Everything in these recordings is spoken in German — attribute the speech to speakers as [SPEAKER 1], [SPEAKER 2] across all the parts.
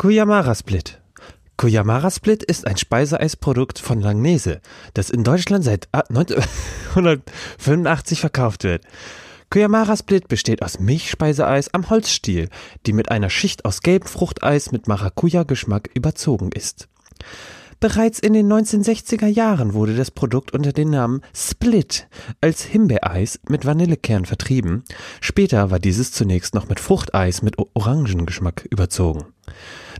[SPEAKER 1] Kuyamara Split. Kuyamara Split ist ein Speiseeisprodukt von Langnese, das in Deutschland seit 1985 verkauft wird. Kuyamara Split besteht aus Milchspeiseeis am Holzstiel, die mit einer Schicht aus gelbem Fruchteis mit Maracuja-Geschmack überzogen ist. Bereits in den 1960er Jahren wurde das Produkt unter dem Namen Split als Himbeereis mit Vanillekern vertrieben. Später war dieses zunächst noch mit Fruchteis mit Orangengeschmack überzogen.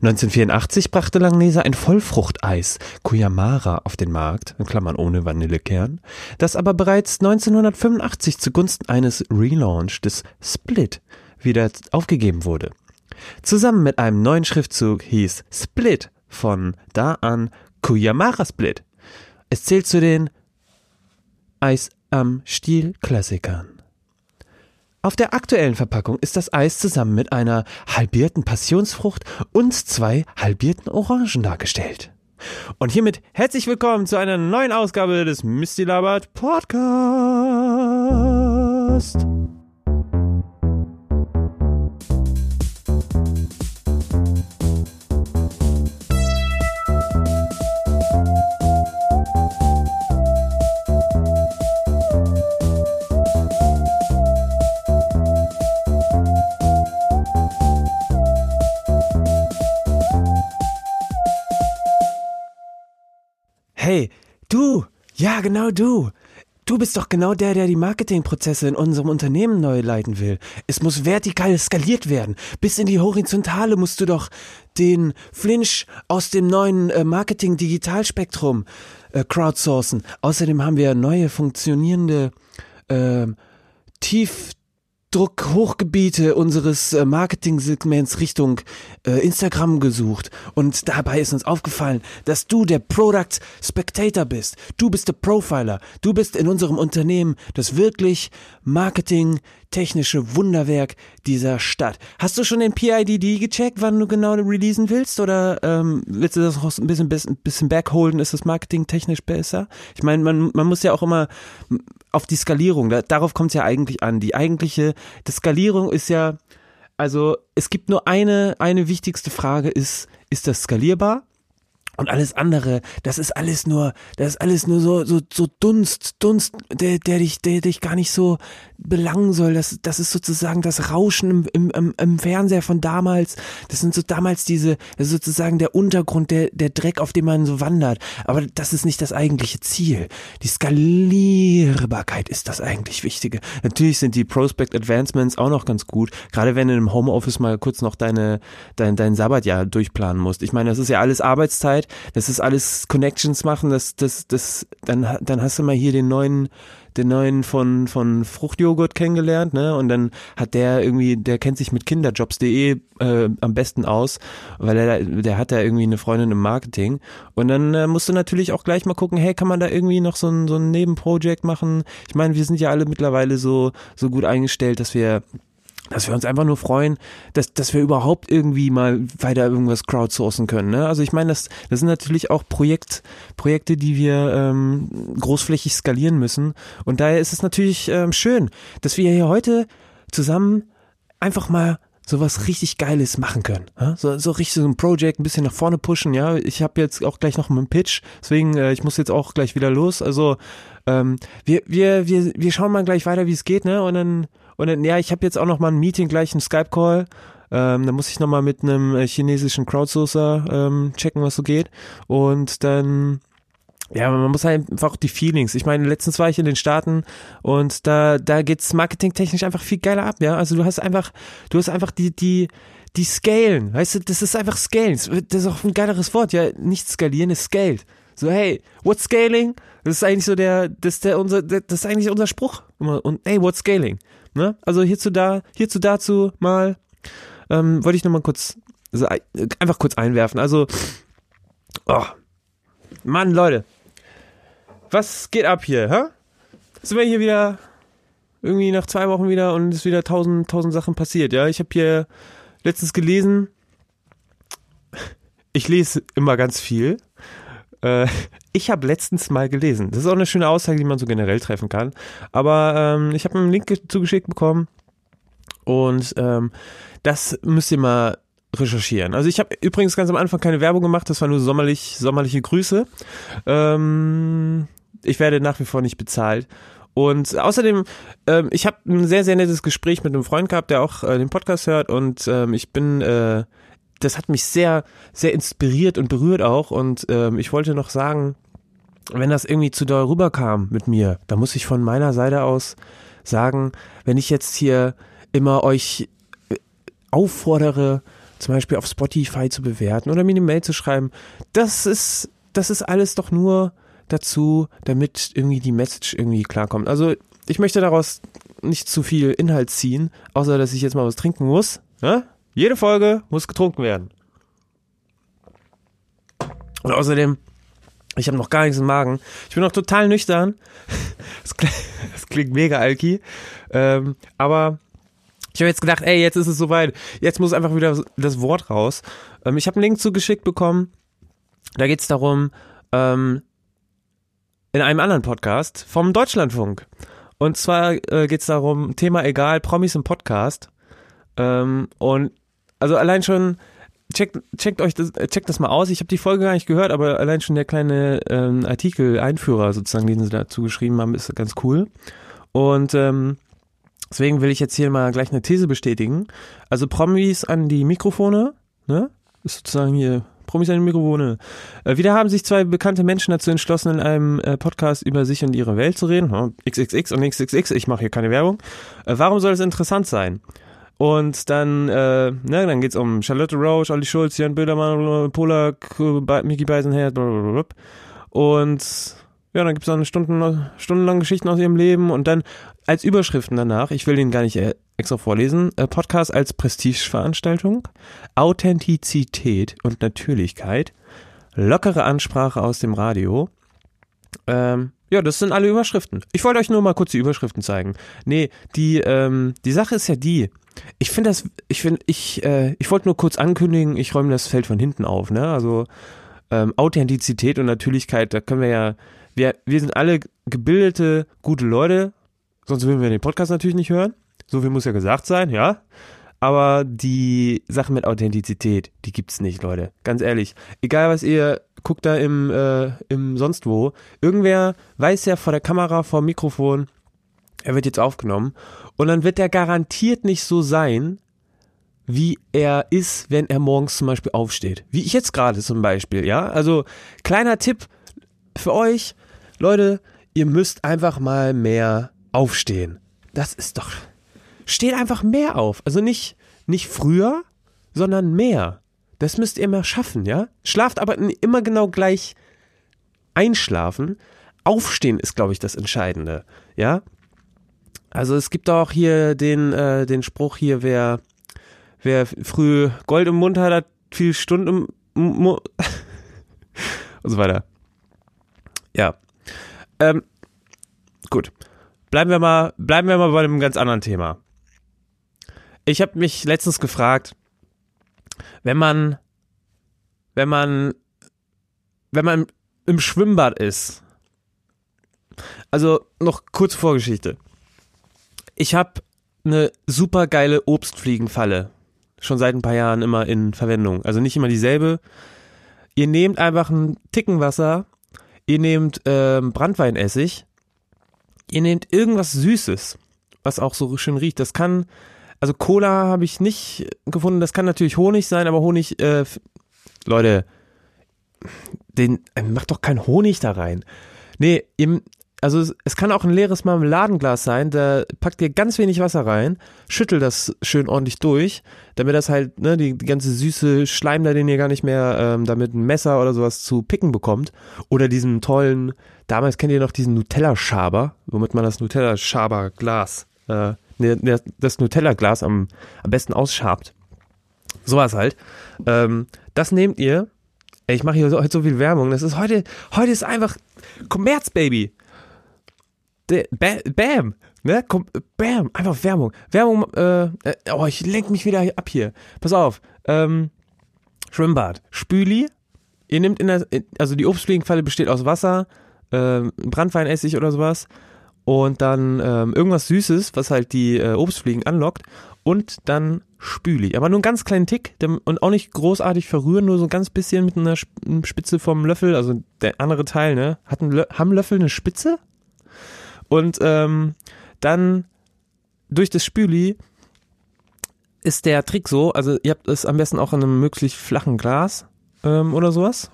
[SPEAKER 1] 1984 brachte Langnese ein Vollfruchteis, Kuyamara, auf den Markt, in Klammern ohne Vanillekern, das aber bereits 1985 zugunsten eines Relaunch des Split wieder aufgegeben wurde. Zusammen mit einem neuen Schriftzug hieß Split von da an Kuyamara Split. Es zählt zu den Eis am Stiel Klassikern. Auf der aktuellen Verpackung ist das Eis zusammen mit einer halbierten Passionsfrucht und zwei halbierten Orangen dargestellt. Und hiermit herzlich willkommen zu einer neuen Ausgabe des Misty Labert Podcast. Genau du. Du bist doch genau der, der die Marketingprozesse in unserem Unternehmen neu leiten will. Es muss vertikal skaliert werden. Bis in die Horizontale musst du doch den Flinch aus dem neuen äh, Marketing-Digitalspektrum äh, crowdsourcen. Außerdem haben wir neue funktionierende äh, tief Druckhochgebiete unseres äh, Marketing-Segments Richtung äh, Instagram gesucht und dabei ist uns aufgefallen, dass du der Product Spectator bist. Du bist der Profiler. Du bist in unserem Unternehmen das wirklich Marketing-technische Wunderwerk dieser Stadt. Hast du schon den PIDD gecheckt, wann du genau releasen willst oder ähm, willst du das noch ein bisschen, ein bisschen backholden? Ist das Marketing-technisch besser? Ich meine, man, man muss ja auch immer auf die Skalierung, da, darauf kommt es ja eigentlich an. Die eigentliche, die Skalierung ist ja, also es gibt nur eine, eine wichtigste Frage, ist, ist das skalierbar? Und alles andere, das ist alles nur, das ist alles nur so, so, so Dunst, Dunst, der, der dich, der dich gar nicht so belangen soll. Das, das ist sozusagen das Rauschen im, im, im Fernseher von damals. Das sind so damals diese, das ist sozusagen der Untergrund, der, der Dreck, auf dem man so wandert. Aber das ist nicht das eigentliche Ziel. Die Skalierbarkeit ist das eigentlich Wichtige. Natürlich sind die Prospect Advancements auch noch ganz gut. Gerade wenn du im Homeoffice mal kurz noch deine, dein, dein Sabbatjahr durchplanen musst. Ich meine, das ist ja alles Arbeitszeit das ist alles Connections machen, das, das, das, dann, dann hast du mal hier den neuen, den neuen von, von Fruchtjoghurt kennengelernt, ne? Und dann hat der irgendwie, der kennt sich mit kinderjobs.de äh, am besten aus, weil er, der hat da irgendwie eine Freundin im Marketing. Und dann äh, musst du natürlich auch gleich mal gucken, hey, kann man da irgendwie noch so ein, so ein Nebenprojekt machen? Ich meine, wir sind ja alle mittlerweile so, so gut eingestellt, dass wir dass wir uns einfach nur freuen, dass, dass wir überhaupt irgendwie mal weiter irgendwas crowdsourcen können. Ne? Also ich meine, das, das sind natürlich auch Projekt, Projekte, die wir ähm, großflächig skalieren müssen. Und daher ist es natürlich ähm, schön, dass wir hier heute zusammen einfach mal sowas richtig Geiles machen können. Ja? So, so richtig so ein Projekt ein bisschen nach vorne pushen. Ja, ich habe jetzt auch gleich noch einen Pitch, deswegen äh, ich muss jetzt auch gleich wieder los. Also ähm, wir wir wir wir schauen mal gleich weiter, wie es geht, ne? Und dann und dann, ja, ich habe jetzt auch noch mal ein Meeting, gleich einen Skype-Call. Ähm, da muss ich noch mal mit einem äh, chinesischen Crowdsourcer ähm, checken, was so geht. Und dann ja, man muss halt einfach die Feelings. Ich meine, letztens war ich in den Staaten und da, da geht's marketingtechnisch einfach viel geiler ab, ja. Also du hast einfach, du hast einfach die, die, die Scalen, weißt du, das ist einfach Scalen. Das ist auch ein geileres Wort, ja. Nicht skalieren, ist scaled. So, hey, what's scaling? Das ist eigentlich so der, das ist der, unser, das ist eigentlich unser Spruch. Und hey, what's scaling? Ne? Also hierzu da, hierzu dazu mal, ähm, wollte ich nochmal kurz, also einfach kurz einwerfen. Also, oh, Mann, Leute, was geht ab hier, hä? Sind wir hier wieder irgendwie nach zwei Wochen wieder und es ist wieder tausend, tausend Sachen passiert, ja? Ich habe hier letztens gelesen, ich lese immer ganz viel äh, ich habe letztens mal gelesen. Das ist auch eine schöne Aussage, die man so generell treffen kann. Aber ähm, ich habe einen Link zugeschickt bekommen und ähm, das müsst ihr mal recherchieren. Also ich habe übrigens ganz am Anfang keine Werbung gemacht, das war nur sommerlich, sommerliche Grüße. Ähm, ich werde nach wie vor nicht bezahlt. Und außerdem, ähm, ich habe ein sehr, sehr nettes Gespräch mit einem Freund gehabt, der auch äh, den Podcast hört und ähm, ich bin, äh, das hat mich sehr, sehr inspiriert und berührt auch und ähm, ich wollte noch sagen, wenn das irgendwie zu doll rüberkam mit mir, da muss ich von meiner Seite aus sagen, wenn ich jetzt hier immer euch äh, auffordere, zum Beispiel auf Spotify zu bewerten oder mir eine Mail zu schreiben, das ist, das ist alles doch nur dazu, damit irgendwie die Message irgendwie klarkommt. Also ich möchte daraus nicht zu viel Inhalt ziehen, außer dass ich jetzt mal was trinken muss. Ja? Jede Folge muss getrunken werden. Und außerdem, ich habe noch gar nichts im Magen. Ich bin noch total nüchtern. Das klingt, das klingt mega alki. Ähm, aber ich habe jetzt gedacht, ey, jetzt ist es soweit. Jetzt muss einfach wieder das Wort raus. Ähm, ich habe einen Link zugeschickt bekommen. Da geht es darum, ähm, in einem anderen Podcast vom Deutschlandfunk. Und zwar äh, geht es darum, Thema egal, Promis im Podcast. Ähm, und also allein schon, checkt, checkt euch das, checkt das mal aus. Ich habe die Folge gar nicht gehört, aber allein schon der kleine ähm, Artikel, Einführer sozusagen, den sie dazu geschrieben haben, ist ganz cool. Und ähm, deswegen will ich jetzt hier mal gleich eine These bestätigen. Also Promis an die Mikrofone, ne? Ist sozusagen hier Promis an die Mikrofone. Äh, wieder haben sich zwei bekannte Menschen dazu entschlossen, in einem äh, Podcast über sich und ihre Welt zu reden. XXX und XXX, ich mache hier keine Werbung. Äh, warum soll es interessant sein? Und dann, äh, ne, dann geht's um Charlotte Roche, Olli Schulz, Jan Böhmermann, Polak, Mickey Beisenherz, blablabla. Und ja, dann gibt's eine Stunden, stundenlang Geschichten aus ihrem Leben und dann als Überschriften danach, ich will den gar nicht äh, extra vorlesen, äh, Podcast als Prestigeveranstaltung, Authentizität und Natürlichkeit, lockere Ansprache aus dem Radio. Ähm, ja, das sind alle Überschriften. Ich wollte euch nur mal kurz die Überschriften zeigen. Nee, die, ähm, die Sache ist ja die, ich finde das, ich finde, ich, äh, ich wollte nur kurz ankündigen, ich räume das Feld von hinten auf, ne? Also ähm, Authentizität und Natürlichkeit, da können wir ja, wir, wir sind alle gebildete, gute Leute, sonst würden wir den Podcast natürlich nicht hören. So viel muss ja gesagt sein, ja. Aber die Sache mit Authentizität, die gibt's nicht, Leute. Ganz ehrlich. Egal was ihr guckt da im, äh, im sonst wo. Irgendwer weiß ja vor der Kamera, vor dem Mikrofon, er wird jetzt aufgenommen. Und dann wird er garantiert nicht so sein, wie er ist, wenn er morgens zum Beispiel aufsteht. Wie ich jetzt gerade zum Beispiel, ja. Also kleiner Tipp für euch, Leute, ihr müsst einfach mal mehr aufstehen. Das ist doch. Steht einfach mehr auf. Also nicht, nicht früher, sondern mehr. Das müsst ihr mal schaffen, ja? Schlaft aber immer genau gleich einschlafen. Aufstehen ist, glaube ich, das Entscheidende, ja? Also es gibt auch hier den, äh, den Spruch hier, wer, wer früh Gold im Mund hat, hat viel Stunden im Mund und so weiter. Ja. Ähm, gut. Bleiben wir mal, bleiben wir mal bei einem ganz anderen Thema. Ich habe mich letztens gefragt, wenn man, wenn man, wenn man im Schwimmbad ist, also noch kurz Vorgeschichte. Ich habe eine super geile Obstfliegenfalle. Schon seit ein paar Jahren immer in Verwendung. Also nicht immer dieselbe. Ihr nehmt einfach einen Ticken Wasser, ihr nehmt ähm, Brandweinessig, ihr nehmt irgendwas Süßes, was auch so schön riecht. Das kann, also Cola habe ich nicht gefunden, das kann natürlich Honig sein, aber Honig, äh, Leute, den, äh, macht doch kein Honig da rein. Nee, ihr, also es, es, kann auch ein leeres Marmeladenglas sein, da packt ihr ganz wenig Wasser rein, schüttelt das schön ordentlich durch, damit das halt, ne, die, die ganze süße Schleim da, den ihr gar nicht mehr ähm, damit ein Messer oder sowas zu picken bekommt. Oder diesen tollen, damals kennt ihr noch diesen Nutella-Schaber, womit man das Nutella-Schaber-Glas, äh, ne, das Nutella-Glas am, am besten ausschabt. Sowas halt. Ähm, das nehmt ihr. Ich mache hier heute so viel Werbung. Das ist heute, heute ist einfach Kommerz, Baby. Bam, ne? Bam, einfach Werbung. Werbung, äh, äh, oh, ich lenke mich wieder ab hier. Pass auf, ähm, Schwimmbad, Spüli, ihr nehmt in der, also die Obstfliegenfalle besteht aus Wasser, äh, Brandweinessig oder sowas und dann ähm, irgendwas Süßes, was halt die äh, Obstfliegen anlockt und dann Spüli. Aber nur einen ganz kleinen Tick und auch nicht großartig verrühren, nur so ein ganz bisschen mit einer Spitze vom Löffel. Also der andere Teil, ne? Hat ein Lö haben Löffel eine Spitze? Und ähm, dann durch das Spüli ist der Trick so, also ihr habt es am besten auch in einem möglichst flachen Glas ähm, oder sowas.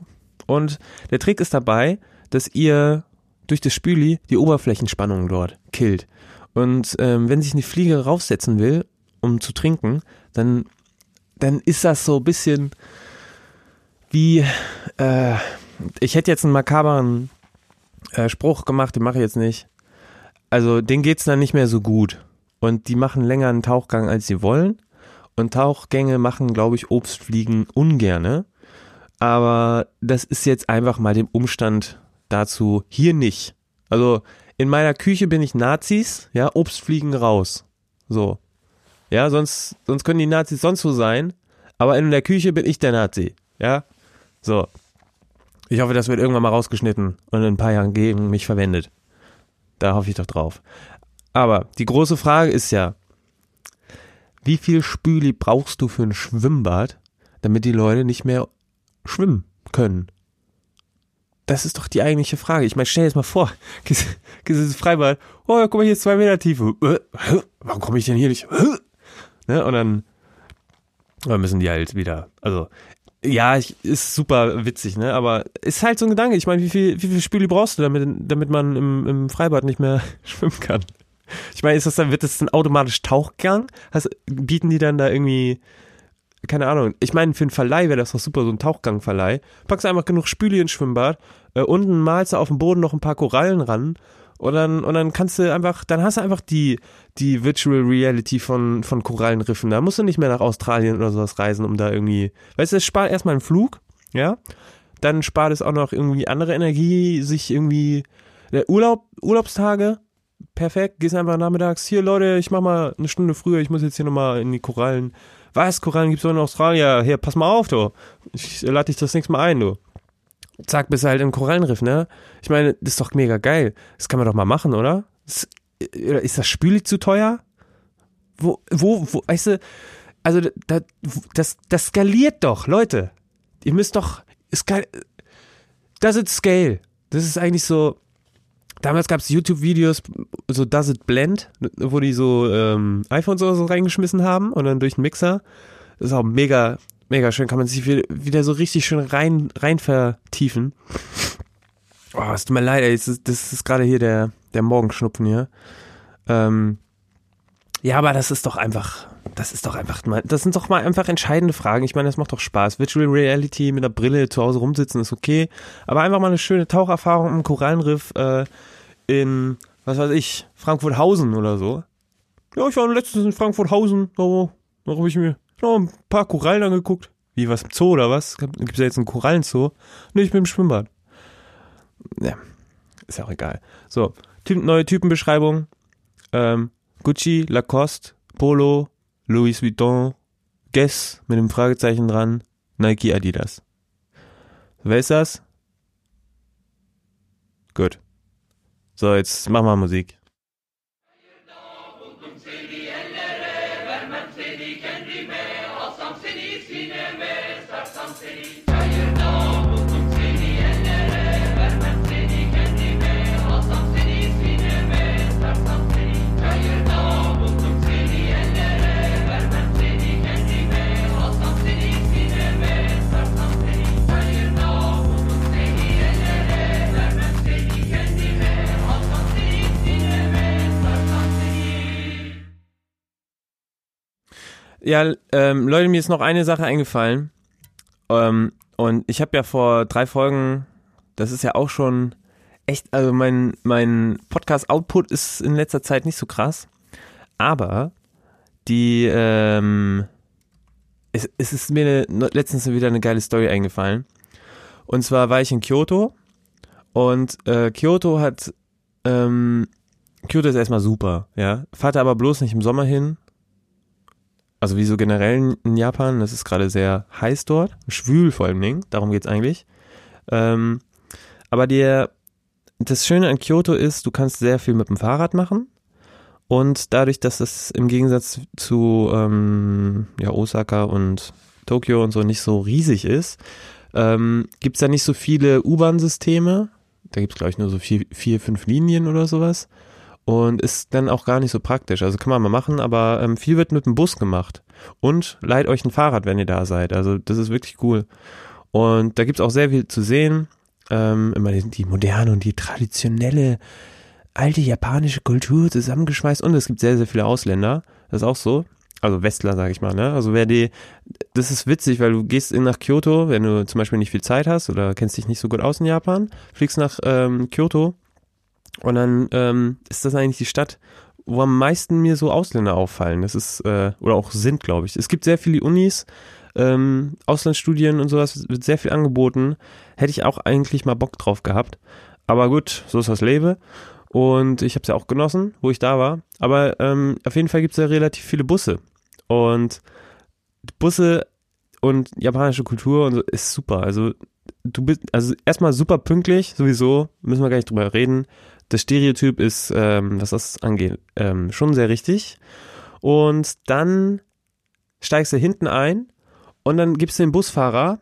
[SPEAKER 1] Und der Trick ist dabei, dass ihr durch das Spüli die Oberflächenspannung dort killt. Und ähm, wenn sich eine Fliege raufsetzen will, um zu trinken, dann, dann ist das so ein bisschen wie, äh, ich hätte jetzt einen makaberen äh, Spruch gemacht, den mache ich jetzt nicht. Also denen geht's dann nicht mehr so gut. Und die machen länger einen Tauchgang, als sie wollen. Und Tauchgänge machen, glaube ich, Obstfliegen ungerne. Aber das ist jetzt einfach mal dem Umstand dazu hier nicht. Also in meiner Küche bin ich Nazis, ja, Obstfliegen raus. So. Ja, sonst, sonst können die Nazis sonst so sein, aber in der Küche bin ich der Nazi. Ja, so. Ich hoffe, das wird irgendwann mal rausgeschnitten und in ein paar Jahren gegen mich verwendet. Da hoffe ich doch drauf. Aber die große Frage ist ja, wie viel Spüli brauchst du für ein Schwimmbad, damit die Leute nicht mehr schwimmen können? Das ist doch die eigentliche Frage. Ich meine, stell dir jetzt mal vor, gehst, gehst ins Freibad, oh, guck mal, hier ist zwei Meter Tiefe. Äh, warum komme ich denn hier nicht? Ne? Und dann, dann müssen die halt wieder, also ja, ich, ist super witzig, ne? Aber ist halt so ein Gedanke. Ich meine, wie viel, wie viel Spüli brauchst du, damit, damit man im, im Freibad nicht mehr schwimmen kann? Ich meine, ist das dann, wird das ein automatisch Tauchgang? Also, bieten die dann da irgendwie, keine Ahnung. Ich meine, für einen Verleih wäre das doch super, so ein Tauchgangverleih. Packst einfach genug Spüli ins Schwimmbad, äh, unten malst du auf dem Boden noch ein paar Korallen ran und dann, und dann kannst du einfach, dann hast du einfach die, die Virtual Reality von, von Korallenriffen. Da musst du nicht mehr nach Australien oder sowas reisen, um da irgendwie, weißt du, es spart erstmal einen Flug, ja. Dann spart es auch noch irgendwie andere Energie, sich irgendwie, der Urlaub, Urlaubstage, perfekt, gehst einfach nachmittags, hier Leute, ich mach mal eine Stunde früher, ich muss jetzt hier nochmal in die Korallen. Was, Korallen gibt's doch in Australien? Hier, pass mal auf, du. Ich lade dich das nächste Mal ein, du zack, bist du halt im Korallenriff, ne? Ich meine, das ist doch mega geil. Das kann man doch mal machen, oder? Das, ist das Spüli zu teuer? Wo, wo, wo, weißt du, also da, das, das skaliert doch, Leute. Ihr müsst doch, skal, does it scale? Das ist eigentlich so, damals gab es YouTube-Videos, so Does it blend, wo die so ähm, iPhones oder so reingeschmissen haben und dann durch den Mixer. Das ist auch mega, Mega schön, kann man sich wieder so richtig schön rein, rein vertiefen. Oh, es tut mir leid, ey, das ist, ist gerade hier der, der Morgenschnupfen hier. Ähm, ja, aber das ist doch einfach, das ist doch einfach, das sind doch mal einfach entscheidende Fragen. Ich meine, das macht doch Spaß. Virtual Reality mit der Brille zu Hause rumsitzen ist okay, aber einfach mal eine schöne Taucherfahrung im Korallenriff äh, in, was weiß ich, Frankfurthausen oder so. Ja, ich war letztens in Frankfurthausen, da, da habe ich mir noch ein paar Korallen angeguckt. Wie, was im Zoo oder was? Gibt es ja jetzt einen Korallenzoo? Nee, ich bin im Schwimmbad. Ja, ist ja auch egal. So, typ, neue Typenbeschreibung. Ähm, Gucci, Lacoste, Polo, Louis Vuitton, Guess mit dem Fragezeichen dran, Nike, Adidas. Wer ist das? Gut. So, jetzt machen wir Musik. Ja, ähm, Leute, mir ist noch eine Sache eingefallen. Ähm, und ich habe ja vor drei Folgen, das ist ja auch schon echt, also mein, mein Podcast-Output ist in letzter Zeit nicht so krass. Aber die, ähm, es, es ist mir eine, letztens wieder eine geile Story eingefallen. Und zwar war ich in Kyoto und äh, Kyoto hat, ähm, Kyoto ist erstmal super, ja. Fahrt aber bloß nicht im Sommer hin, also wie so generell in Japan, das ist gerade sehr heiß dort, schwül vor allem darum geht's eigentlich. Ähm, aber der, das Schöne an Kyoto ist, du kannst sehr viel mit dem Fahrrad machen. Und dadurch, dass es im Gegensatz zu ähm, ja, Osaka und Tokio und so nicht so riesig ist, ähm, gibt es da nicht so viele U-Bahn-Systeme. Da gibt es, glaube ich, nur so vier, vier, fünf Linien oder sowas. Und ist dann auch gar nicht so praktisch. Also kann man mal machen, aber ähm, viel wird mit dem Bus gemacht. Und leiht euch ein Fahrrad, wenn ihr da seid. Also das ist wirklich cool. Und da gibt es auch sehr viel zu sehen. Ähm, immer die, die moderne und die traditionelle alte japanische Kultur zusammengeschweißt und es gibt sehr, sehr viele Ausländer. Das ist auch so. Also Westler, sag ich mal, ne? Also wer die, das ist witzig, weil du gehst in nach Kyoto, wenn du zum Beispiel nicht viel Zeit hast oder kennst dich nicht so gut aus in Japan, fliegst nach ähm, Kyoto und dann ähm, ist das eigentlich die Stadt, wo am meisten mir so Ausländer auffallen. Das ist, äh, oder auch sind, glaube ich. Es gibt sehr viele Unis, ähm, Auslandsstudien und sowas, wird sehr viel angeboten. Hätte ich auch eigentlich mal Bock drauf gehabt. Aber gut, so ist das Leben. Und ich habe es ja auch genossen, wo ich da war. Aber ähm, auf jeden Fall gibt es ja relativ viele Busse. Und Busse und japanische Kultur und so ist super. Also du bist also erstmal super pünktlich, sowieso, müssen wir gar nicht drüber reden. Das Stereotyp ist, ähm, was das angeht, ähm, schon sehr richtig. Und dann steigst du hinten ein und dann gibst du den Busfahrer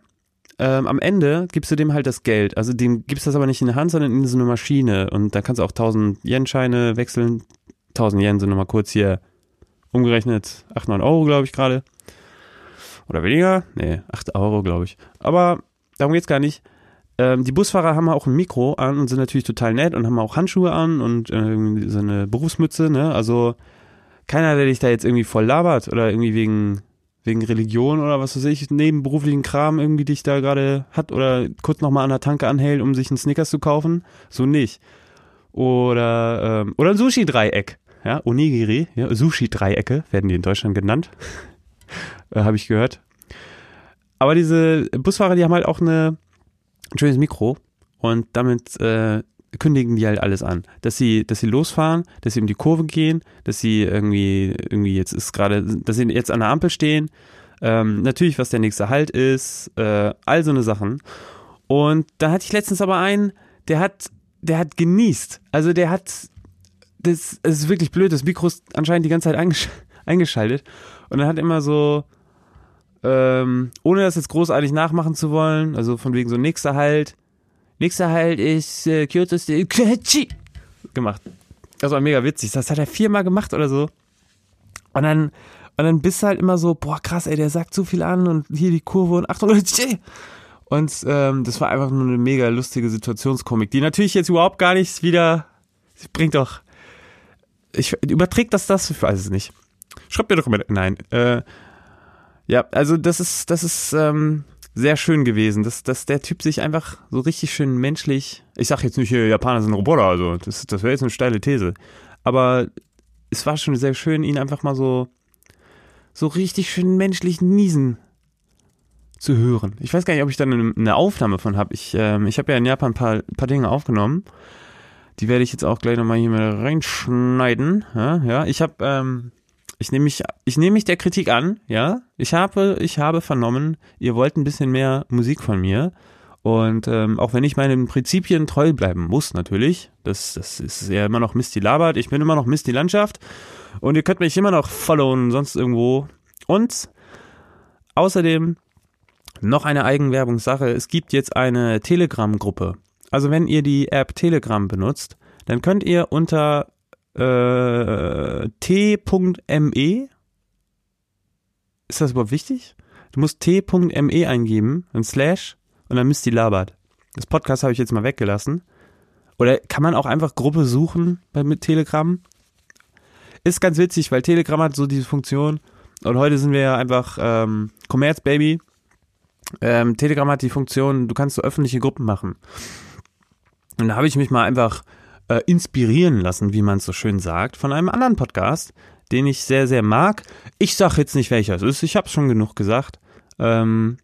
[SPEAKER 1] ähm, am Ende gibst du dem halt das Geld. Also dem gibst du das aber nicht in die Hand, sondern in so eine Maschine. Und da kannst du auch 1000 Yen-Scheine wechseln. 1000 Yen sind nochmal kurz hier umgerechnet 8, 9 Euro, glaube ich gerade. Oder weniger? Nee, 8 Euro, glaube ich. Aber darum geht's gar nicht. Ähm, die Busfahrer haben auch ein Mikro an und sind natürlich total nett und haben auch Handschuhe an und äh, so eine Berufsmütze, ne? Also keiner, der dich da jetzt irgendwie voll labert oder irgendwie wegen wegen Religion oder was weiß ich, nebenberuflichen Kram irgendwie dich da gerade hat oder kurz nochmal an der Tanke anhält, um sich einen Snickers zu kaufen. So nicht. Oder, ähm, oder ein Sushi-Dreieck. Ja, Onigiri, ja, Sushi-Dreiecke werden die in Deutschland genannt. äh, Habe ich gehört. Aber diese Busfahrer, die haben halt auch eine, ein schönes Mikro und damit äh, kündigen die halt alles an. Dass sie, dass sie losfahren, dass sie um die Kurve gehen, dass sie irgendwie, irgendwie jetzt ist gerade, dass sie jetzt an der Ampel stehen, ähm, natürlich, was der nächste Halt ist, äh, all so eine Sachen. Und da hatte ich letztens aber einen, der hat, der hat genießt. Also der hat, das, das ist wirklich blöd, das Mikro ist anscheinend die ganze Zeit eingesch eingeschaltet. Und er hat immer so, ähm, ohne das jetzt großartig nachmachen zu wollen, also von wegen so nächster Halt, Nächster Halt ist äh, Kyoto State gemacht. Das war mega witzig. Das hat er viermal gemacht oder so. Und dann, und dann bist du halt immer so, boah, krass, ey, der sagt zu viel an und hier die Kurve und Achtung, und ähm, das war einfach nur eine mega lustige Situationskomik, die natürlich jetzt überhaupt gar nichts wieder bringt doch. Ich überträgt das das? Ich weiß es nicht. Schreibt mir doch mal. Nein. Äh, ja, also das ist, das ist, ähm, sehr schön gewesen, dass, dass der Typ sich einfach so richtig schön menschlich, ich sag jetzt nicht, hier, Japaner sind Roboter, also das, das wäre jetzt eine steile These, aber es war schon sehr schön, ihn einfach mal so, so richtig schön menschlich niesen zu hören. Ich weiß gar nicht, ob ich da eine, eine Aufnahme von habe. Ich, ähm, ich habe ja in Japan ein paar, paar Dinge aufgenommen. Die werde ich jetzt auch gleich nochmal hier mal reinschneiden. Ja, ja. ich habe ähm, ich nehme mich, ich nehme mich der Kritik an, ja. Ich habe, ich habe vernommen, ihr wollt ein bisschen mehr Musik von mir. Und ähm, auch wenn ich meinen Prinzipien treu bleiben muss, natürlich, das, das ist ja immer noch Misty Labert, ich bin immer noch Misty Landschaft und ihr könnt mich immer noch followen, sonst irgendwo. Und außerdem noch eine Eigenwerbungssache, es gibt jetzt eine Telegram-Gruppe. Also wenn ihr die App Telegram benutzt, dann könnt ihr unter äh, t.me. Ist das überhaupt wichtig? Du musst t.me eingeben, ein Slash, und dann misst die labert. Das Podcast habe ich jetzt mal weggelassen. Oder kann man auch einfach Gruppe suchen bei, mit Telegram? Ist ganz witzig, weil Telegram hat so diese Funktion. Und heute sind wir ja einfach ähm, Commerz Baby. Ähm, Telegram hat die Funktion, du kannst so öffentliche Gruppen machen. Und da habe ich mich mal einfach äh, inspirieren lassen, wie man es so schön sagt, von einem anderen Podcast, den ich sehr, sehr mag. Ich sage jetzt nicht, welcher es ist, ich habe es schon genug gesagt. Ähm,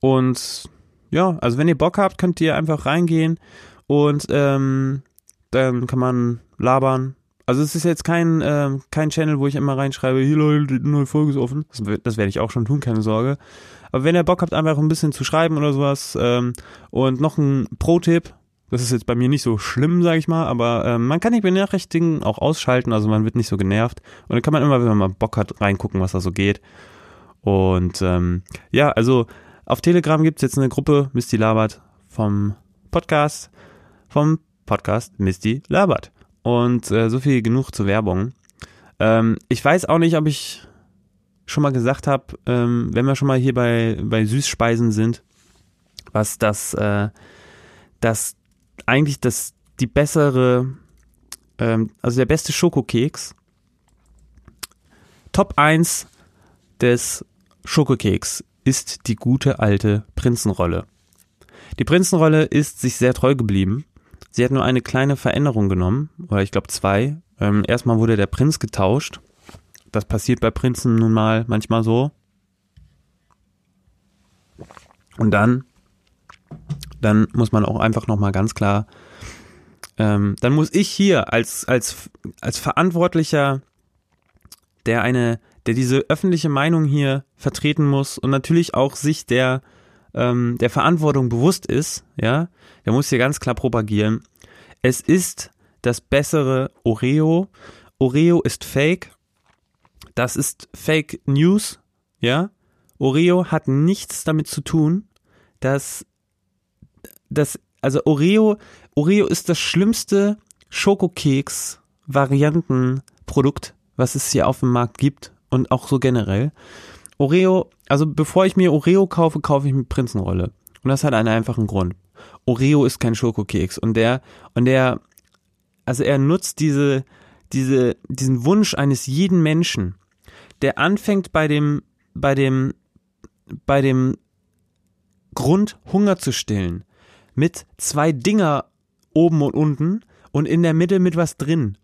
[SPEAKER 1] und ja, also wenn ihr Bock habt, könnt ihr einfach reingehen und ähm, dann kann man labern. Also es ist jetzt kein, äh, kein Channel, wo ich immer reinschreibe, hier Leute, die neue Folge ist offen. Das, das werde ich auch schon tun, keine Sorge. Aber wenn ihr Bock habt, einfach ein bisschen zu schreiben oder sowas ähm, und noch ein Pro-Tipp, Das ist jetzt bei mir nicht so schlimm, sage ich mal, aber ähm, man kann die Benachrichtigungen auch ausschalten, also man wird nicht so genervt. Und dann kann man immer, wenn man mal Bock hat, reingucken, was da so geht. Und ähm, ja, also auf Telegram gibt's jetzt eine Gruppe, Misty Labert, vom Podcast, vom Podcast Misty Labert. Und äh, so viel genug zur Werbung. Ähm, ich weiß auch nicht, ob ich schon mal gesagt habe, ähm, wenn wir schon mal hier bei, bei Süßspeisen sind, was das, äh, das eigentlich das, die bessere, ähm, also der beste Schokokeks. Top 1 des Schokokeks ist die gute alte Prinzenrolle. Die Prinzenrolle ist sich sehr treu geblieben. Sie hat nur eine kleine Veränderung genommen, oder ich glaube zwei. Ähm, erstmal wurde der Prinz getauscht. Das passiert bei Prinzen nun mal manchmal so. Und dann dann muss man auch einfach nochmal ganz klar, ähm, dann muss ich hier als, als, als Verantwortlicher, der eine, der diese öffentliche Meinung hier vertreten muss und natürlich auch sich der, ähm, der Verantwortung bewusst ist, ja, der muss hier ganz klar propagieren. Es ist das bessere Oreo. Oreo ist Fake. Das ist Fake News, ja. Oreo hat nichts damit zu tun, dass das, also Oreo, Oreo ist das schlimmste Schokokeks-Variantenprodukt, was es hier auf dem Markt gibt und auch so generell. Oreo, also bevor ich mir Oreo kaufe, kaufe ich mir Prinzenrolle. Und das hat einen einfachen Grund. Oreo ist kein Schokokeks und der, und der, also er nutzt diese, diese, diesen Wunsch eines jeden Menschen, der anfängt bei dem, bei dem, bei dem Grund Hunger zu stillen mit zwei Dinger oben und unten und in der Mitte mit was drin.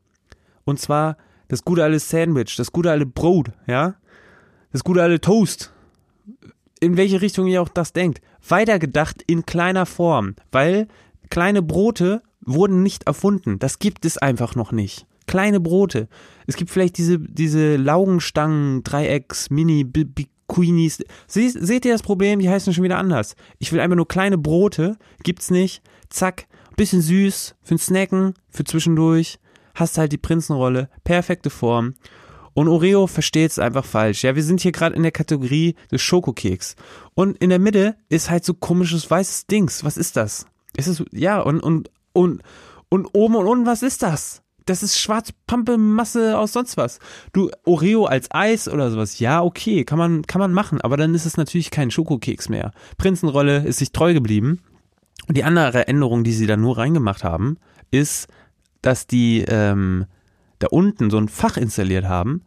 [SPEAKER 1] Und zwar das gute alte Sandwich, das gute alte Brot, ja? Das gute alte Toast. In welche Richtung ihr auch das denkt. Weitergedacht in kleiner Form, weil kleine Brote wurden nicht erfunden. Das gibt es einfach noch nicht. Kleine Brote. Es gibt vielleicht diese, diese Laugenstangen, Dreiecks, Mini, Queenies. Sie, seht ihr das Problem? Die heißen schon wieder anders. Ich will einfach nur kleine Brote. Gibt's nicht. Zack. Bisschen süß. Für Snacken. Für zwischendurch. Hast halt die Prinzenrolle. Perfekte Form. Und Oreo versteht es einfach falsch. Ja, wir sind hier gerade in der Kategorie des Schokokeks. Und in der Mitte ist halt so komisches weißes Dings. Was ist das? Ist es, ja, und, und, und, und oben und unten, was ist das? Das ist Schwarzpampelmasse aus sonst was. Du, Oreo als Eis oder sowas, ja, okay, kann man, kann man machen, aber dann ist es natürlich kein Schokokeks mehr. Prinzenrolle ist sich treu geblieben. Und die andere Änderung, die sie da nur reingemacht haben, ist, dass die ähm, da unten so ein Fach installiert haben.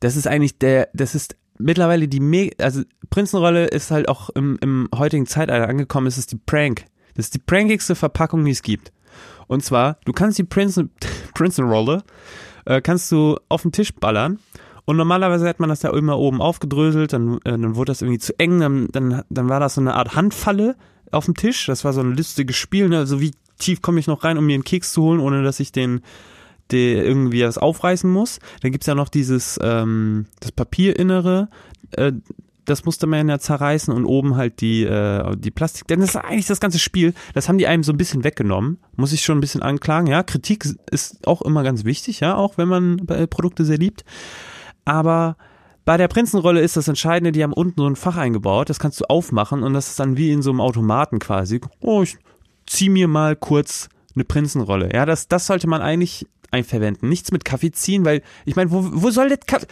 [SPEAKER 1] Das ist eigentlich der, das ist mittlerweile die, Me also Prinzenrolle ist halt auch im, im heutigen Zeitalter angekommen, es ist die Prank. Das ist die prankigste Verpackung, die es gibt. Und zwar, du kannst die Prince, Princeton-Rolle, äh, kannst du auf den Tisch ballern. Und normalerweise hat man das da immer oben aufgedröselt, dann, äh, dann wurde das irgendwie zu eng, dann, dann, dann war das so eine Art Handfalle auf dem Tisch. Das war so ein lustiges Spiel, ne? also wie tief komme ich noch rein, um mir einen Keks zu holen, ohne dass ich den, den irgendwie was aufreißen muss. Dann gibt's ja noch dieses, ähm, das Papierinnere, äh, das musste man ja zerreißen und oben halt die, äh, die Plastik. Denn das ist eigentlich das ganze Spiel, das haben die einem so ein bisschen weggenommen. Muss ich schon ein bisschen anklagen. Ja, Kritik ist auch immer ganz wichtig, ja, auch wenn man Produkte sehr liebt. Aber bei der Prinzenrolle ist das Entscheidende, die haben unten so ein Fach eingebaut, das kannst du aufmachen und das ist dann wie in so einem Automaten quasi. Oh, ich zieh mir mal kurz eine Prinzenrolle. Ja, das, das sollte man eigentlich einverwenden. Nichts mit Kaffee ziehen, weil ich meine, wo, wo soll das Kaffee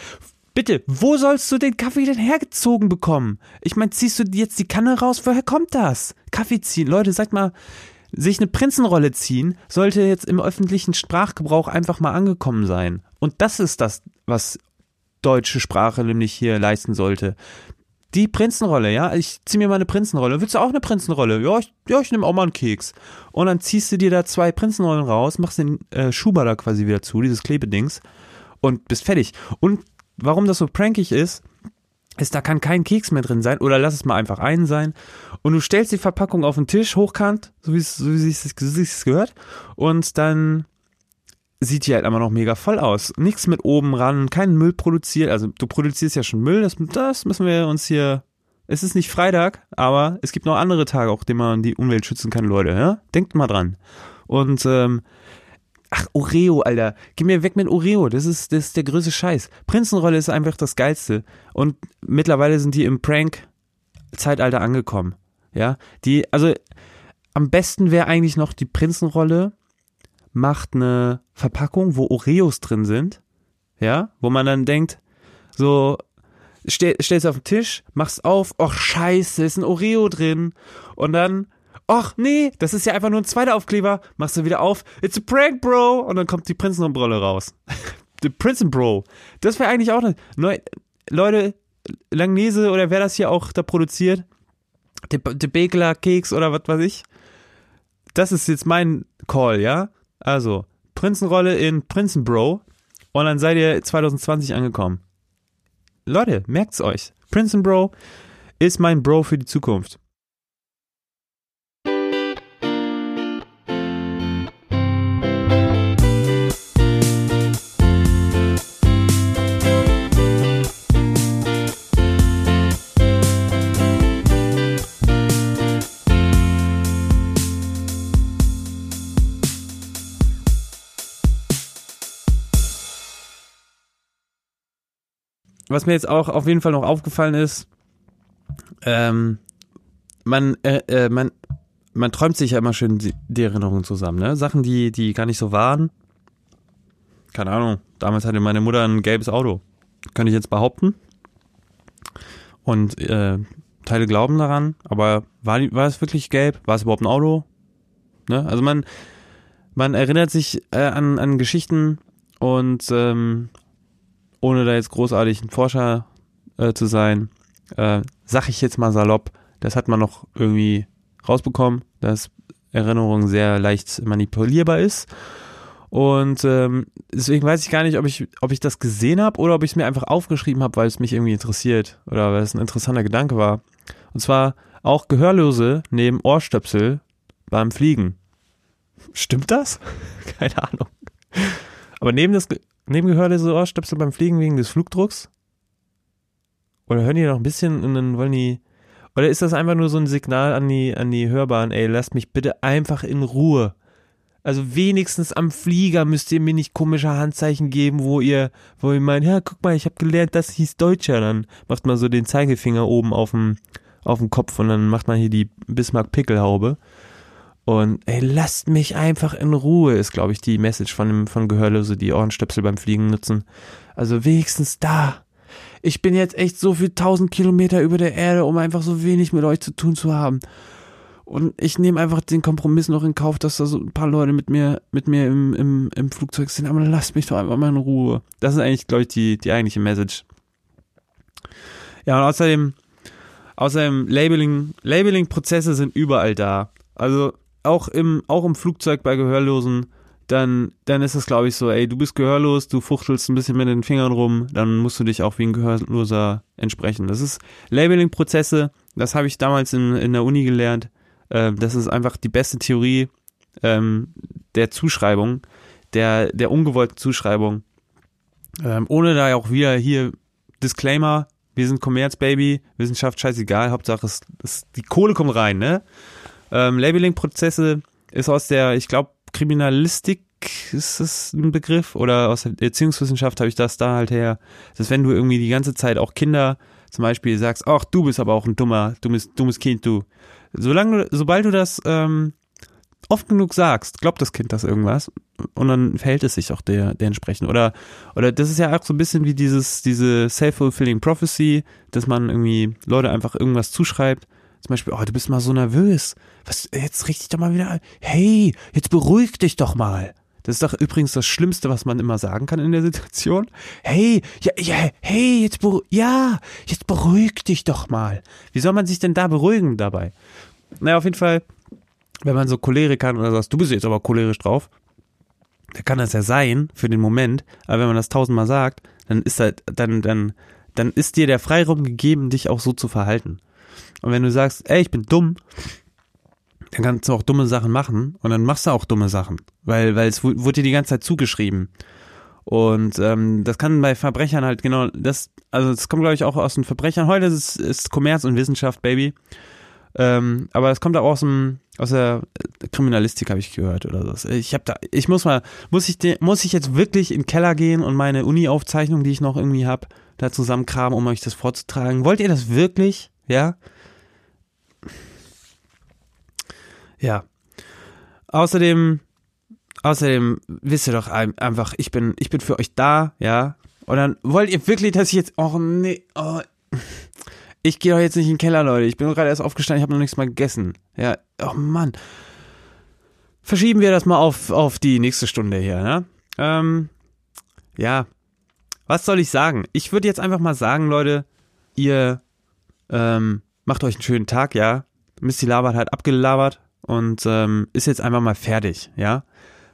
[SPEAKER 1] Bitte, wo sollst du den Kaffee denn hergezogen bekommen? Ich meine, ziehst du jetzt die Kanne raus? Woher kommt das? Kaffee ziehen. Leute, sagt mal, sich eine Prinzenrolle ziehen sollte jetzt im öffentlichen Sprachgebrauch einfach mal angekommen sein. Und das ist das, was deutsche Sprache nämlich hier leisten sollte. Die Prinzenrolle, ja, ich zieh mir mal eine Prinzenrolle. Willst du auch eine Prinzenrolle? Ja, ich, ja, ich nehme auch mal einen Keks. Und dann ziehst du dir da zwei Prinzenrollen raus, machst den äh, Schuber da quasi wieder zu, dieses Klebedings, und bist fertig. Und warum das so prankig ist, ist, da kann kein Keks mehr drin sein oder lass es mal einfach einen sein. Und du stellst die Verpackung auf den Tisch, hochkant, so wie es, so wie es, so gehört. Und dann sieht die halt immer noch mega voll aus. Nichts mit oben ran, keinen Müll produziert. Also du produzierst ja schon Müll, das, das müssen wir uns hier es ist nicht Freitag, aber es gibt noch andere Tage, auch denen man die Umwelt schützen kann, Leute. Ja? Denkt mal dran. Und ähm, Ach, Oreo, Alter. Geh mir weg mit Oreo. Das ist, das ist der größte Scheiß. Prinzenrolle ist einfach das Geilste. Und mittlerweile sind die im Prank-Zeitalter angekommen. Ja, die, also am besten wäre eigentlich noch die Prinzenrolle macht eine Verpackung, wo Oreos drin sind. Ja, wo man dann denkt, so, stell, stellst auf den Tisch, machst auf, ach scheiße, ist ein Oreo drin. Und dann ach nee, das ist ja einfach nur ein zweiter Aufkleber, machst du wieder auf, it's a prank, bro, und dann kommt die Prinzenumbrille raus. The Prinzen Bro. Das wäre eigentlich auch eine, neu, Leute, Langnese oder wer das hier auch da produziert, der, der Begler Keks oder was weiß ich. Das ist jetzt mein Call, ja? Also, Prinzenrolle in Prinzenbro und dann seid ihr 2020 angekommen. Leute, merkt's euch. Prinzenbro ist mein Bro für die Zukunft. Was mir jetzt auch auf jeden Fall noch aufgefallen ist, ähm, man, äh, äh, man, man träumt sich ja immer schön die, Erinnerungen zusammen, ne? Sachen, die, die gar nicht so waren. Keine Ahnung. Damals hatte meine Mutter ein gelbes Auto. Könnte ich jetzt behaupten. Und äh, Teile glauben daran, aber war, war es wirklich gelb? War es überhaupt ein Auto? Ne? Also man, man erinnert sich äh, an, an Geschichten und ähm, ohne da jetzt großartig ein Forscher äh, zu sein, äh, sag ich jetzt mal salopp, das hat man noch irgendwie rausbekommen, dass Erinnerung sehr leicht manipulierbar ist. Und ähm, deswegen weiß ich gar nicht, ob ich, ob ich das gesehen habe oder ob ich es mir einfach aufgeschrieben habe, weil es mich irgendwie interessiert oder weil es ein interessanter Gedanke war. Und zwar auch Gehörlose neben Ohrstöpsel beim Fliegen. Stimmt das? Keine Ahnung. Aber neben das Nebengehörlose Ohrstöpsel beim Fliegen wegen des Flugdrucks? Oder hören die noch ein bisschen und dann wollen die. Oder ist das einfach nur so ein Signal an die, an die Hörbahn, ey, lasst mich bitte einfach in Ruhe. Also wenigstens am Flieger müsst ihr mir nicht komische Handzeichen geben, wo ihr, wo ihr meint, ja, guck mal, ich habe gelernt, das hieß Deutscher. Dann macht man so den Zeigefinger oben auf dem, auf dem Kopf und dann macht man hier die Bismarck-Pickelhaube. Und ey, lasst mich einfach in Ruhe, ist, glaube ich, die Message von, von Gehörlose, die Ohrenstöpsel beim Fliegen nutzen. Also wenigstens da. Ich bin jetzt echt so viel tausend Kilometer über der Erde, um einfach so wenig mit euch zu tun zu haben. Und ich nehme einfach den Kompromiss noch in Kauf, dass da so ein paar Leute mit mir, mit mir im, im, im Flugzeug sind. Aber lasst mich doch einfach mal in Ruhe. Das ist eigentlich, glaube ich, die, die eigentliche Message. Ja, und außerdem, außerdem Labeling, Labeling-Prozesse sind überall da. Also auch im, auch im Flugzeug bei Gehörlosen, dann, dann ist es, glaube ich, so, ey, du bist gehörlos, du fuchtelst ein bisschen mit den Fingern rum, dann musst du dich auch wie ein Gehörloser entsprechen. Das ist Labeling-Prozesse, das habe ich damals in, in der Uni gelernt. Äh, das ist einfach die beste Theorie ähm, der Zuschreibung, der, der ungewollten Zuschreibung. Ähm, ohne da auch wieder hier Disclaimer, wir sind Commerz-Baby, Wissenschaft scheißegal, Hauptsache es, es, die Kohle kommt rein, ne? Ähm, Labeling-Prozesse ist aus der, ich glaube, Kriminalistik ist das ein Begriff oder aus der Erziehungswissenschaft habe ich das da halt her. Das ist, wenn du irgendwie die ganze Zeit auch Kinder zum Beispiel sagst, ach, du bist aber auch ein dummer, dummes, dummes Kind, du. Solange du, sobald du das ähm, oft genug sagst, glaubt das Kind das irgendwas und dann verhält es sich auch der, der entsprechend. Oder, oder das ist ja auch so ein bisschen wie dieses, diese self-fulfilling prophecy, dass man irgendwie Leute einfach irgendwas zuschreibt zum Beispiel, oh, du bist mal so nervös. Was, jetzt richte ich doch mal wieder ein. Hey, jetzt beruhig dich doch mal. Das ist doch übrigens das Schlimmste, was man immer sagen kann in der Situation. Hey, ja, ja, hey, jetzt ja, jetzt beruhig dich doch mal. Wie soll man sich denn da beruhigen dabei? Naja, auf jeden Fall, wenn man so cholerisch kann oder sagst, du bist jetzt aber cholerisch drauf, dann kann das ja sein für den Moment, aber wenn man das tausendmal sagt, dann ist halt, dann, dann, dann ist dir der Freiraum gegeben, dich auch so zu verhalten. Und wenn du sagst, ey, ich bin dumm, dann kannst du auch dumme Sachen machen und dann machst du auch dumme Sachen, weil, weil es wurde dir die ganze Zeit zugeschrieben.
[SPEAKER 2] Und ähm, das kann bei Verbrechern halt genau, das, also das kommt glaube ich auch aus den Verbrechern. Heute ist es Kommerz und Wissenschaft, Baby. Ähm, aber das kommt auch aus dem aus der Kriminalistik habe ich gehört oder so. Ich habe da, ich muss mal, muss ich, muss ich jetzt wirklich in den Keller gehen und meine Uni-Aufzeichnung, die ich noch irgendwie habe, da zusammenkramen, um euch das vorzutragen. Wollt ihr das wirklich? Ja. Ja. Außerdem, außerdem wisst ihr doch einfach, ich bin, ich bin für euch da, ja. Und dann wollt ihr wirklich, dass ich jetzt, oh nee, oh, ich gehe doch jetzt nicht in den Keller, Leute. Ich bin gerade erst aufgestanden, ich habe noch nichts mal gegessen. Ja, oh Mann. Verschieben wir das mal auf, auf die nächste Stunde hier, ne? Ähm, ja. Was soll ich sagen? Ich würde jetzt einfach mal sagen, Leute, ihr ähm, macht euch einen schönen Tag, ja. Misty Labert hat abgelabert und ähm, ist jetzt einfach mal fertig, ja.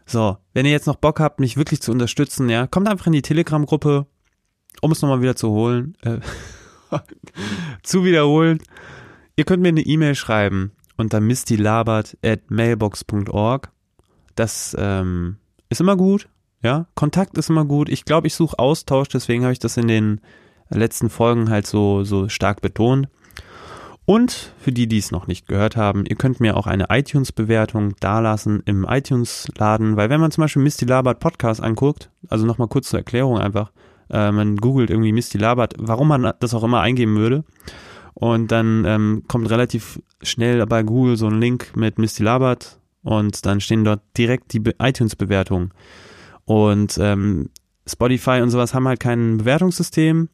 [SPEAKER 2] So, wenn ihr jetzt noch Bock habt, mich wirklich zu unterstützen, ja, kommt einfach in die Telegram-Gruppe, um es nochmal wieder zu holen. Äh, zu wiederholen. Ihr könnt mir eine E-Mail schreiben unter mistylabert at mailbox.org. Das ähm, ist immer gut. Ja, Kontakt ist immer gut. Ich glaube, ich suche Austausch, deswegen habe ich das in den letzten Folgen halt so, so stark betont. Und für die, die es noch nicht gehört haben, ihr könnt mir auch eine iTunes-Bewertung dalassen im iTunes-Laden, weil wenn man zum Beispiel Misty Labert Podcast anguckt, also nochmal kurz zur Erklärung einfach, äh, man googelt irgendwie Misty Labert, warum man das auch immer eingeben würde. Und dann ähm, kommt relativ schnell bei Google so ein Link mit Misty Labert und dann stehen dort direkt die iTunes-Bewertungen. Und ähm, Spotify und sowas haben halt kein Bewertungssystem.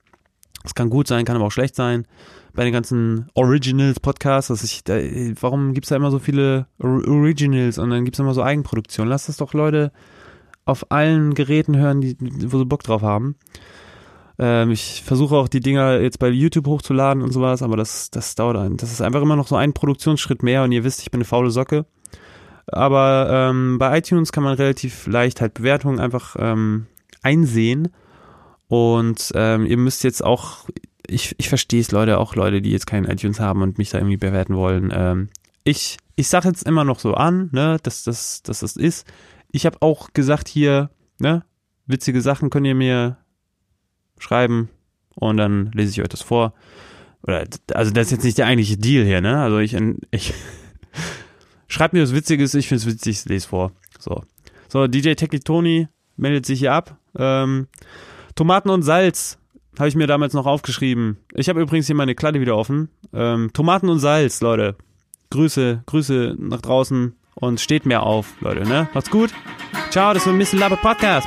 [SPEAKER 2] Es kann gut sein, kann aber auch schlecht sein. Bei den ganzen Originals Podcasts, dass ich, da, warum gibt's da immer so viele Originals und dann gibt's immer so Eigenproduktion? Lass das doch Leute auf allen Geräten hören, die, wo sie Bock drauf haben. Ähm, ich versuche auch die Dinger jetzt bei YouTube hochzuladen und sowas, aber das, das dauert ein. Das ist einfach immer noch so ein Produktionsschritt mehr und ihr wisst, ich bin eine faule Socke. Aber ähm, bei iTunes kann man relativ leicht halt Bewertungen einfach ähm, einsehen. Und ähm, ihr müsst jetzt auch, ich, ich verstehe es, Leute, auch Leute, die jetzt keinen iTunes haben und mich da irgendwie bewerten wollen. Ähm, ich ich sage jetzt immer noch so an, ne, dass das, dass das ist. Ich habe auch gesagt hier, ne, witzige Sachen könnt ihr mir schreiben und dann lese ich euch das vor. Oder, also das ist jetzt nicht der eigentliche Deal hier, ne? Also ich, ich schreibt mir was Witziges, ich finde es witzig, lese vor. So. So, DJ Tony meldet sich hier ab. Ähm, Tomaten und Salz habe ich mir damals noch aufgeschrieben. Ich habe übrigens hier meine Kladde wieder offen. Ähm, Tomaten und Salz, Leute. Grüße, Grüße nach draußen und steht mehr auf, Leute, ne? Macht's gut. Ciao, das war Mr. Labe Podcast.